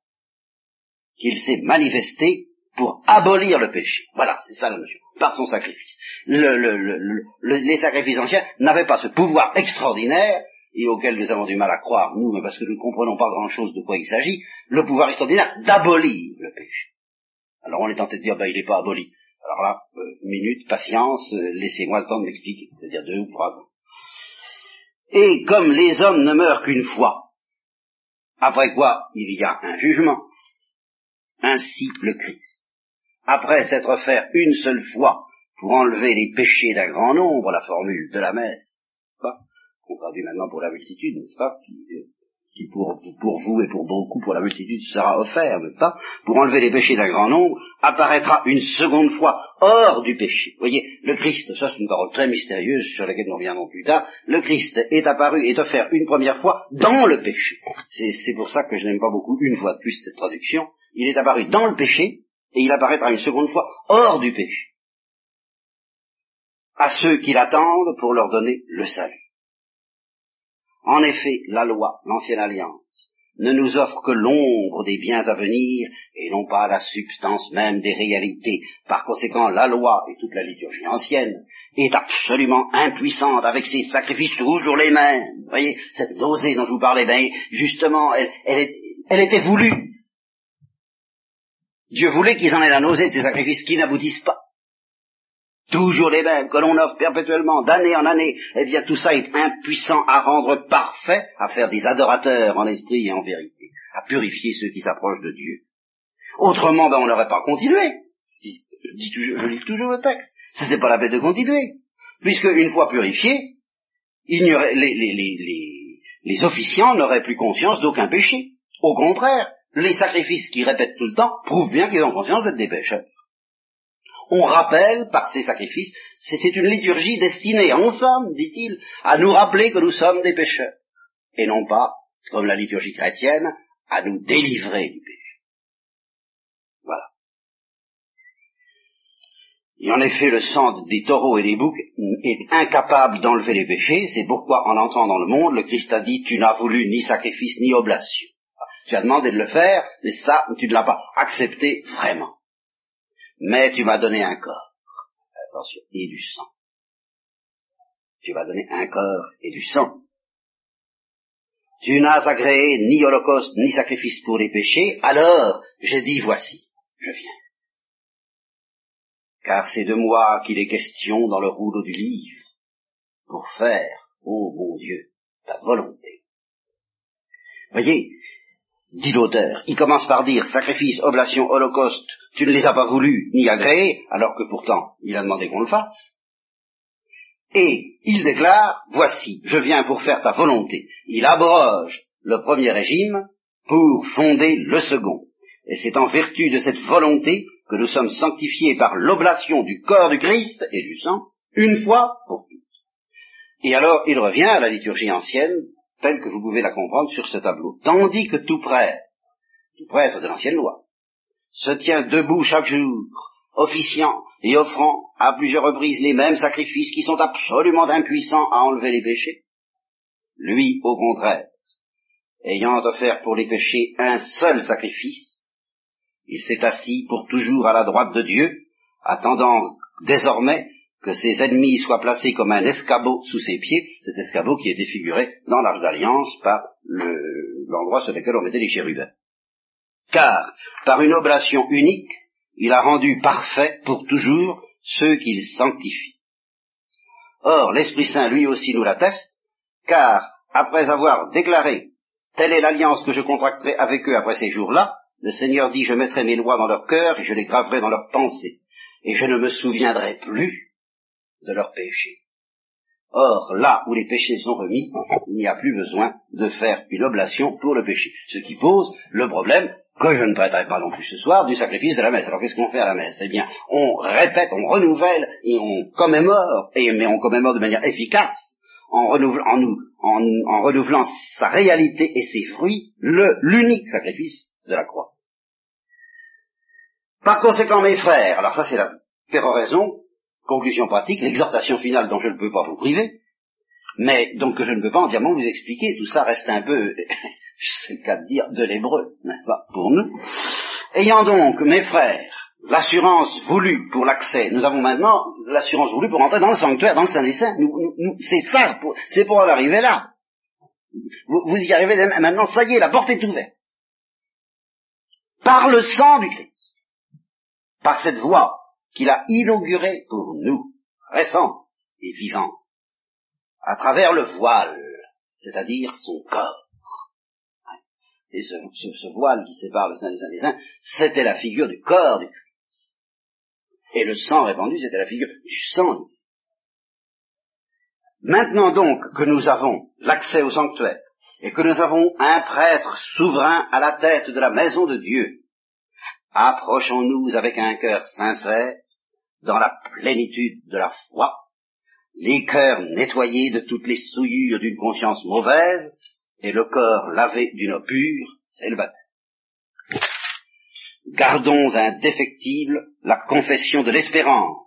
qu'il s'est manifesté pour abolir le péché. Voilà, c'est ça la notion par son sacrifice. les sacrifices anciens n'avaient pas ce pouvoir extraordinaire, et auquel nous avons du mal à croire, nous, mais parce que nous ne comprenons pas grand-chose de quoi il s'agit, le pouvoir extraordinaire d'abolir le péché. Alors on est tenté de dire, ben il n'est pas aboli. Alors là, euh, minute, patience, euh, laissez-moi le temps de m'expliquer, c'est-à-dire deux ou trois ans. Et comme les hommes ne meurent qu'une fois, après quoi il y a un jugement, ainsi le Christ, après s'être fait une seule fois pour enlever les péchés d'un grand nombre, la formule de la messe, qu'on traduit maintenant pour la multitude, n'est-ce pas, qui, pour, pour, vous et pour beaucoup, pour la multitude, sera offert, n'est-ce pas, pour enlever les péchés d'un grand nombre, apparaîtra une seconde fois hors du péché. Vous voyez, le Christ, ça c'est une parole très mystérieuse sur laquelle nous reviendrons plus tard, le Christ est apparu, est offert une première fois dans le péché. C'est pour ça que je n'aime pas beaucoup une fois de plus cette traduction. Il est apparu dans le péché, et il apparaîtra une seconde fois hors du péché à ceux qui l'attendent pour leur donner le salut. En effet, la loi, l'ancienne alliance, ne nous offre que l'ombre des biens à venir et non pas la substance même des réalités. Par conséquent, la loi et toute la liturgie ancienne est absolument impuissante avec ses sacrifices toujours les mêmes. Vous voyez, cette nausée dont je vous parlais, ben, justement, elle, elle était voulue. Dieu voulait qu'ils en aient la nausée de ces sacrifices qui n'aboutissent pas toujours les mêmes, que l'on offre perpétuellement, d'année en année, eh bien tout ça est impuissant à rendre parfait, à faire des adorateurs en esprit et en vérité, à purifier ceux qui s'approchent de Dieu. Autrement, ben, on n'aurait pas continué. Je, lis toujours le texte. C'était pas la peine de continuer. Puisque une fois purifiés, les, les, les officiants n'auraient plus conscience d'aucun péché. Au contraire, les sacrifices qu'ils répètent tout le temps prouvent bien qu'ils ont conscience d'être des pécheurs on rappelle par ces sacrifices, c'était une liturgie destinée, en somme, dit-il, à nous rappeler que nous sommes des pécheurs, et non pas, comme la liturgie chrétienne, à nous délivrer du péché. Voilà. Et en effet, le sang des taureaux et des boucs est incapable d'enlever les péchés, c'est pourquoi, en entrant dans le monde, le Christ a dit, tu n'as voulu ni sacrifice ni oblation. Tu as demandé de le faire, mais ça, tu ne l'as pas accepté vraiment mais tu m'as donné un corps. Attention, et du sang. Tu m'as donné un corps et du sang. Tu n'as agréé ni holocauste ni sacrifice pour les péchés, alors j'ai dit voici, je viens. Car c'est de moi qu'il est question dans le rouleau du livre, pour faire, ô mon Dieu, ta volonté. Voyez, dit l'auteur. Il commence par dire sacrifice, oblation, holocauste, tu ne les as pas voulu ni agréés, alors que pourtant il a demandé qu'on le fasse. Et il déclare, voici, je viens pour faire ta volonté. Il abroge le premier régime pour fonder le second. Et c'est en vertu de cette volonté que nous sommes sanctifiés par l'oblation du corps du Christ et du sang, une fois pour toutes. Et alors il revient à la liturgie ancienne telle que vous pouvez la comprendre sur ce tableau. Tandis que tout prêtre, tout prêtre de l'ancienne loi, se tient debout chaque jour, officiant et offrant à plusieurs reprises les mêmes sacrifices qui sont absolument impuissants à enlever les péchés, lui, au contraire, ayant offert pour les péchés un seul sacrifice, il s'est assis pour toujours à la droite de Dieu, attendant désormais que ses ennemis soient placés comme un escabeau sous ses pieds, cet escabeau qui est défiguré dans l'Arche d'Alliance par l'endroit sur lequel on mettait les chérubins. Car, par une oblation unique, il a rendu parfait pour toujours ceux qu'il sanctifie. Or, l'Esprit Saint lui aussi nous l'atteste, car, après avoir déclaré, telle est l'alliance que je contracterai avec eux après ces jours-là, le Seigneur dit, je mettrai mes lois dans leur cœur et je les graverai dans leurs pensées, et je ne me souviendrai plus de leurs péchés. Or, là où les péchés sont remis, il n'y a plus besoin de faire une oblation pour le péché. Ce qui pose le problème, que je ne traiterai pas non plus ce soir, du sacrifice de la messe. Alors qu'est-ce qu'on fait à la messe? Eh bien, on répète, on renouvelle et on commémore, et, mais on commémore de manière efficace, en, renouvelant, en, en renouvelant sa réalité et ses fruits, l'unique sacrifice de la croix. Par conséquent, mes frères, alors ça c'est la péroraison, Conclusion pratique, l'exhortation finale dont je ne peux pas vous priver, mais donc que je ne peux pas entièrement vous expliquer, tout ça reste un peu, c'est le cas de dire, de l'hébreu, n'est-ce pas, pour nous. Ayant donc, mes frères, l'assurance voulue pour l'accès, nous avons maintenant l'assurance voulue pour entrer dans le sanctuaire, dans le Saint des Saints, c'est ça, c'est pour en arriver là. Vous, vous y arrivez maintenant, ça y est, la porte est ouverte. Par le sang du Christ. Par cette voie qu'il a inaugurée pour nous, récente et vivante. À travers le voile, c'est-à-dire son corps. Et ce, ce, voile qui sépare le sein des uns des uns, c'était la figure du corps du Christ. Et le sang répandu, c'était la figure du sang du Christ. Maintenant donc que nous avons l'accès au sanctuaire, et que nous avons un prêtre souverain à la tête de la maison de Dieu, approchons-nous avec un cœur sincère, dans la plénitude de la foi, les cœurs nettoyés de toutes les souillures d'une conscience mauvaise, et le corps lavé d'une eau pure, c'est le baptême. Gardons indéfectible la confession de l'espérance,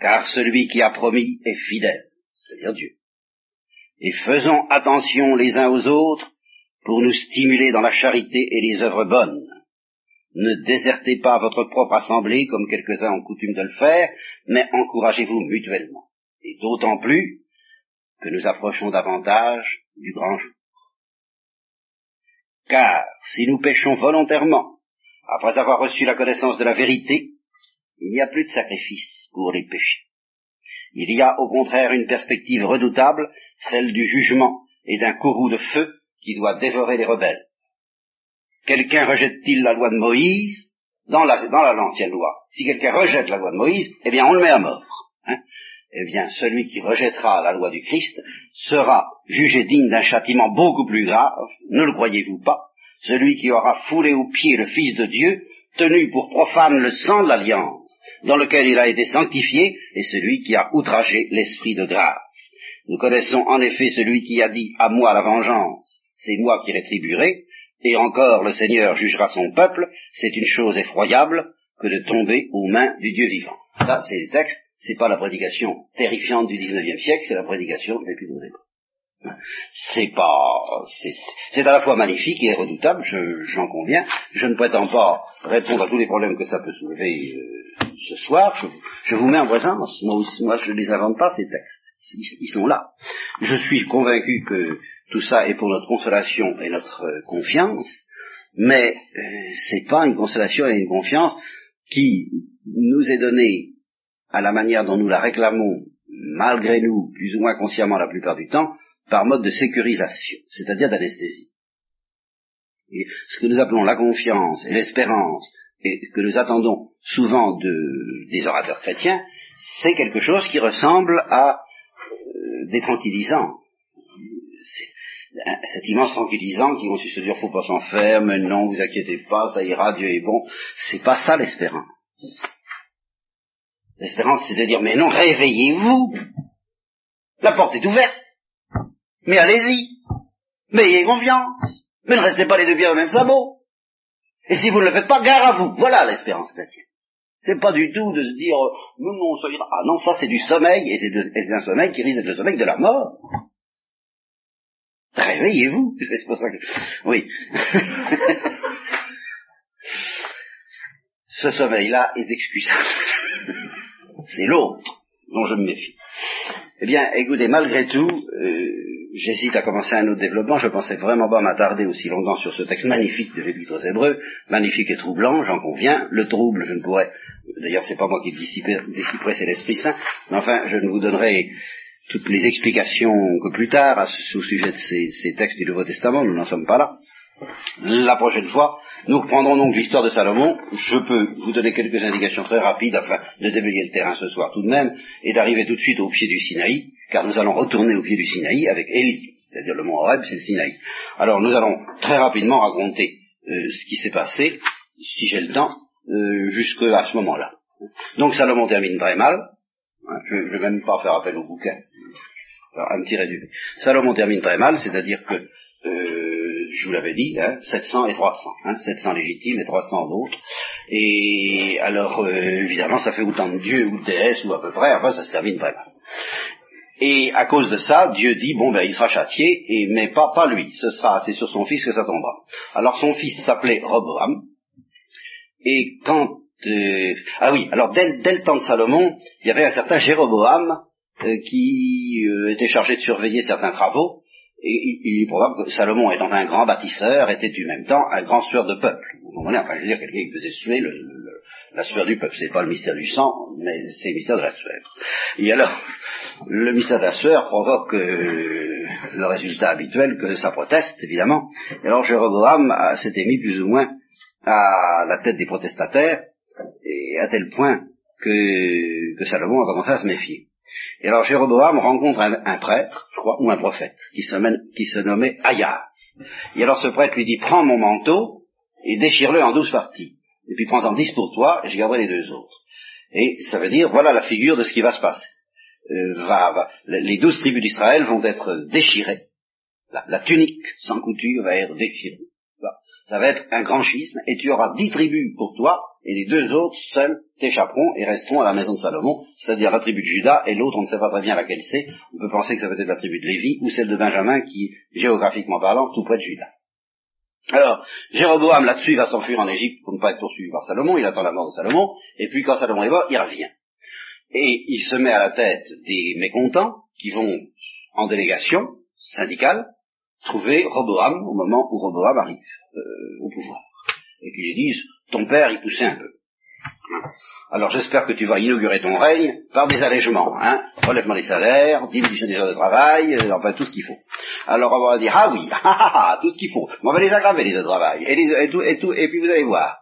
car celui qui a promis est fidèle, c'est-à-dire Dieu. Et faisons attention les uns aux autres pour nous stimuler dans la charité et les œuvres bonnes. Ne désertez pas votre propre assemblée comme quelques-uns ont coutume de le faire, mais encouragez-vous mutuellement. Et d'autant plus que nous approchons davantage du grand jour. Car si nous péchons volontairement, après avoir reçu la connaissance de la vérité, il n'y a plus de sacrifice pour les péchés. Il y a au contraire une perspective redoutable, celle du jugement et d'un courroux de feu qui doit dévorer les rebelles. Quelqu'un rejette-t-il la loi de Moïse dans la, dans l'ancienne loi? Si quelqu'un rejette la loi de Moïse, eh bien on le met à mort. Hein eh bien celui qui rejettera la loi du Christ sera jugé digne d'un châtiment beaucoup plus grave, ne le croyez-vous pas? Celui qui aura foulé aux pieds le Fils de Dieu tenu pour profane le sang de l'alliance, dans lequel il a été sanctifié, et celui qui a outragé l'esprit de grâce. Nous connaissons en effet celui qui a dit à moi la vengeance, c'est moi qui rétribuerai, et encore le Seigneur jugera son peuple, c'est une chose effroyable que de tomber aux mains du Dieu vivant. Ça, c'est les textes, c'est pas la prédication terrifiante du XIXe siècle, c'est la prédication des plus c'est pas, c'est à la fois magnifique et redoutable, j'en conviens. Je ne prétends pas répondre à tous les problèmes que ça peut soulever euh, ce soir. Je, vous mets en présence. Moi, moi je ne les invente pas ces textes. Ils, sont là. Je suis convaincu que tout ça est pour notre consolation et notre euh, confiance, mais euh, c'est pas une consolation et une confiance qui nous est donnée à la manière dont nous la réclamons, malgré nous, plus ou moins consciemment la plupart du temps, par mode de sécurisation, c'est-à-dire d'anesthésie. Et ce que nous appelons la confiance et l'espérance, et que nous attendons souvent de, des orateurs chrétiens, c'est quelque chose qui ressemble à des tranquillisants. Cet immense tranquillisant qui consiste à dire faut pas s'en faire, mais non, vous inquiétez pas, ça ira, Dieu est bon. C'est pas ça l'espérance. L'espérance, c'est de dire mais non, réveillez-vous. La porte est ouverte. Mais allez-y. Mais ayez confiance. Mais ne restez pas les deux pieds au même sabot. Et si vous ne le faites pas, gare à vous. Voilà l'espérance chrétienne. C'est pas du tout de se dire, non, non, ça ira. Ah non, ça c'est du sommeil, et c'est un sommeil qui risque d'être le sommeil de la mort. Réveillez-vous. C'est pour ça que... Oui. Ce sommeil-là est excusable. c'est l'autre dont je me méfie. Eh bien, écoutez, malgré tout, euh, j'hésite à commencer un autre développement. Je pensais vraiment pas m'attarder aussi longtemps sur ce texte magnifique de l'Épître aux Hébreux, magnifique et troublant, j'en conviens. Le trouble, je ne pourrais, d'ailleurs c'est pas moi qui dissiperai, c'est l'Esprit Saint, mais enfin, je ne vous donnerai toutes les explications que plus tard à ce, au sujet de ces, ces textes du Nouveau Testament, nous n'en sommes pas là. La prochaine fois, nous reprendrons donc l'histoire de Salomon. Je peux vous donner quelques indications très rapides afin de déblayer le terrain ce soir tout de même et d'arriver tout de suite au pied du Sinaï, car nous allons retourner au pied du Sinaï avec Élie, c'est-à-dire le mont Horeb, c'est le Sinaï. Alors nous allons très rapidement raconter euh, ce qui s'est passé, si j'ai le temps, euh, jusqu'à ce moment-là. Donc Salomon termine très mal. Hein, je ne vais même pas faire appel au bouquin. un petit résumé. Salomon termine très mal, c'est-à-dire que euh, je vous l'avais dit, hein, 700 et 300, hein, 700 légitimes et 300 d'autres. Et alors, euh, évidemment, ça fait autant de dieux ou de déesses ou à peu près, enfin, ça se termine très. Et à cause de ça, Dieu dit, bon ben il sera châtié, et, mais pas, pas lui, ce sera, c'est sur son fils que ça tombera. Alors son fils s'appelait Roboam, et quand... Euh, ah oui, alors dès, le temps de Salomon, il y avait un certain Jéroboam euh, qui était chargé de surveiller certains travaux, Et il, est probable que Salomon, étant un grand bâtisseur, était du même temps un grand sueur de peuple. Vous comprenez Enfin, je veux dire, quelqu'un qui faisait suer le, la sueur du peuple. C'est pas le mystère du sang, mais c'est le mystère de la sueur. Et alors, le mystère de la sueur provoque euh, le résultat habituel que ça proteste, évidemment. Et alors, Jéroboam s'était mis plus ou moins à la tête des protestataires, et à tel point que Salomon a commencé à se méfier. Et alors Jéroboam rencontre un, prêtre, je crois, ou un prophète, qui se, nommait Ayaz. Et alors ce prêtre lui dit, prends mon manteau et déchire-le en douze parties. Et puis prends-en dix pour toi, et je garderai les deux autres. Et ça veut dire, voilà la figure de ce qui va se passer. Euh, va, va, les douze tribus d'Israël vont être déchirées. La, la, tunique sans couture va être déchirée. Ça va être un grand schisme, et tu auras dix tribus pour toi, et les deux autres seuls t'échapperont et resteront à la maison de Salomon, c'est-à-dire la tribu de Judas et l'autre, on ne sait pas très bien laquelle c'est. On peut penser que ça peut être la tribu de Lévi ou celle de Benjamin qui, géographiquement parlant, tout près de Judas. Alors, Jéroboam là-dessus va s'enfuir en Égypte pour ne pas être poursuivi par Salomon, il attend la mort de Salomon, et puis quand Salomon est mort, il revient. Et il se met à la tête des mécontents qui vont en délégation syndicale trouver Roboam au moment où Roboam arrive euh, au pouvoir. Et qui lui disent, ton père, il poussait un peu. Alors j'espère que tu vas inaugurer ton règne par des allègements, hein, relèvement des salaires, diminution des heures de travail, euh, enfin tout ce qu'il faut. Alors on va dire ah oui, ah, ah, ah, tout ce qu'il faut. on va les aggraver les heures de travail et, les, et, tout, et tout, et puis vous allez voir.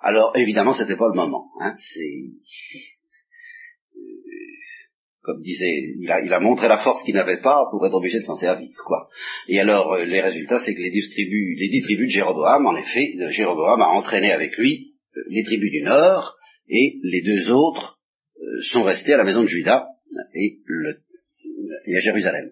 Alors évidemment c'était pas le moment, hein, c'est comme disait, il a, montré la force qu'il n'avait pas pour être obligé de s'en servir, quoi. Et alors, euh, les résultats, c'est que les dix tribus, les dix tribus de Jéroboam, en effet, Jéroboam a entraîné avec lui euh, les tribus du nord, et les deux autres euh, sont restés à la maison de Juda et, et à Jérusalem.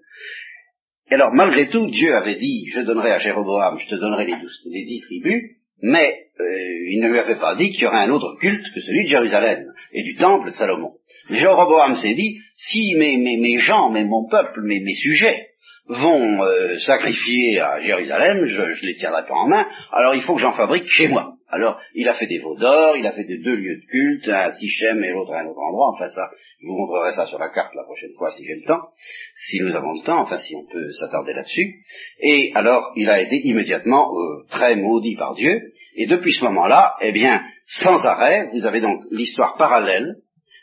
Et alors, malgré tout, Dieu avait dit, je donnerai à Jéroboam, je te donnerai les, douze, les dix tribus, mais il ne lui avait pas dit qu'il y aurait un autre culte que celui de Jérusalem et du temple de Salomon. Jéroboam s'est dit, si mes, mes, mes gens, mais mon peuple, mes, mes sujets vont euh, sacrifier à Jérusalem, je les tiendrai pas en main, alors il faut que j'en fabrique chez moi. Alors, il a fait des veaux d'or, il a fait des deux lieux de culte, un à Sichem et l'autre à un autre endroit, enfin ça, je vous montrerai ça sur la carte la prochaine fois si j'ai le temps, si nous avons le temps, enfin si on peut s'attarder là-dessus. Et alors, il a été immédiatement euh, très maudit par Dieu, et depuis ce moment-là, eh bien, sans arrêt, vous avez donc l'histoire parallèle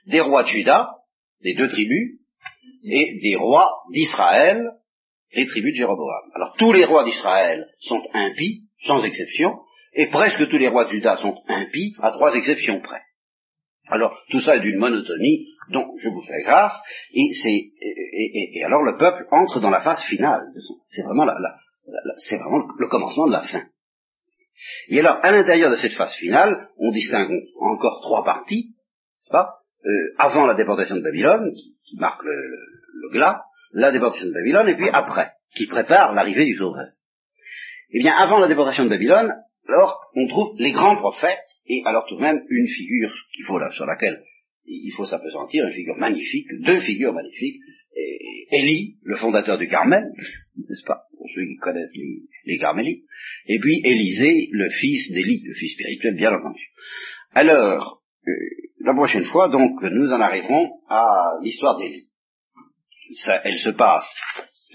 des rois de Juda, des deux tribus, et des rois d'Israël, les tribus de Jéroboam. Alors tous les rois d'Israël sont impies, sans exception, et presque tous les rois de Juda sont impies, à trois exceptions près. Alors tout ça est d'une monotonie dont je vous fais grâce, et c'est et, alors le peuple entre dans la phase finale. C'est vraiment le commencement de la fin. Et alors, à l'intérieur de cette phase finale, on distingue encore trois parties, n'est-ce pas? Euh, avant la déportation de Babylone, qui, marque le, le, glas, la déportation de Babylone, et puis après, qui prépare l'arrivée du Sauveur. Eh bien, avant la déportation de Babylone, alors, on trouve les grands prophètes, et alors tout de même une figure qu'il faut là, sur laquelle il faut s'apesantir, une figure magnifique, deux figures magnifiques, Élie, le fondateur du Carmel, n'est-ce pas, pour ceux qui connaissent les, les Carmélites, et puis Élisée, le fils d'Élie, le fils spirituel, bien entendu. Alors, euh, la prochaine fois, donc, nous en arriverons à l'histoire d'Élie. elle se passe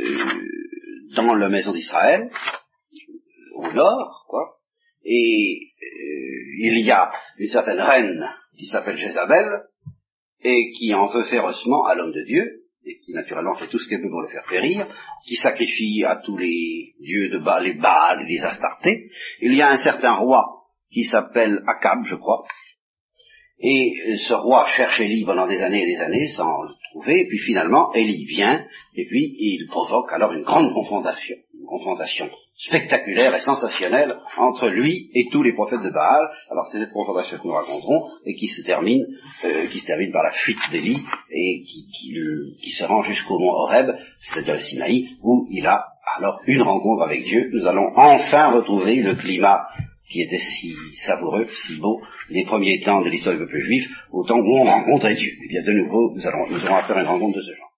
euh, dans la maison d'Israël, au nord, quoi, et euh, il y a une certaine reine qui s'appelle Jézabel, et qui en veut férocement à l'homme de Dieu, et qui naturellement fait tout ce qu'elle peut pour le faire périr, qui sacrifie à tous les dieux de Baal, les Baal, les Astartés. Il y a un certain roi qui s'appelle Akab, je crois, et ce roi cherche Élie pendant des années et des années sans le trouver, et puis finalement Élie vient, et puis il provoque alors une grande confrontation, confrontation spectaculaire et sensationnelle entre lui et tous les prophètes de Baal. Alors c'est cette confrontation que nous raconterons, et qui se termine, euh, qui se termine par la fuite d'Élie, et qui, qui, qui, se rend jusqu'au mont Horeb, c'est-à-dire le Sinaï, où il a alors une rencontre avec Dieu. Nous allons enfin retrouver le climat qui était si savoureux, si beau, les premiers temps de l'histoire du peuple juif, au temps où on rencontrait Dieu. Et bien de nouveau, nous, allons, nous aurons à faire une rencontre de ce genre.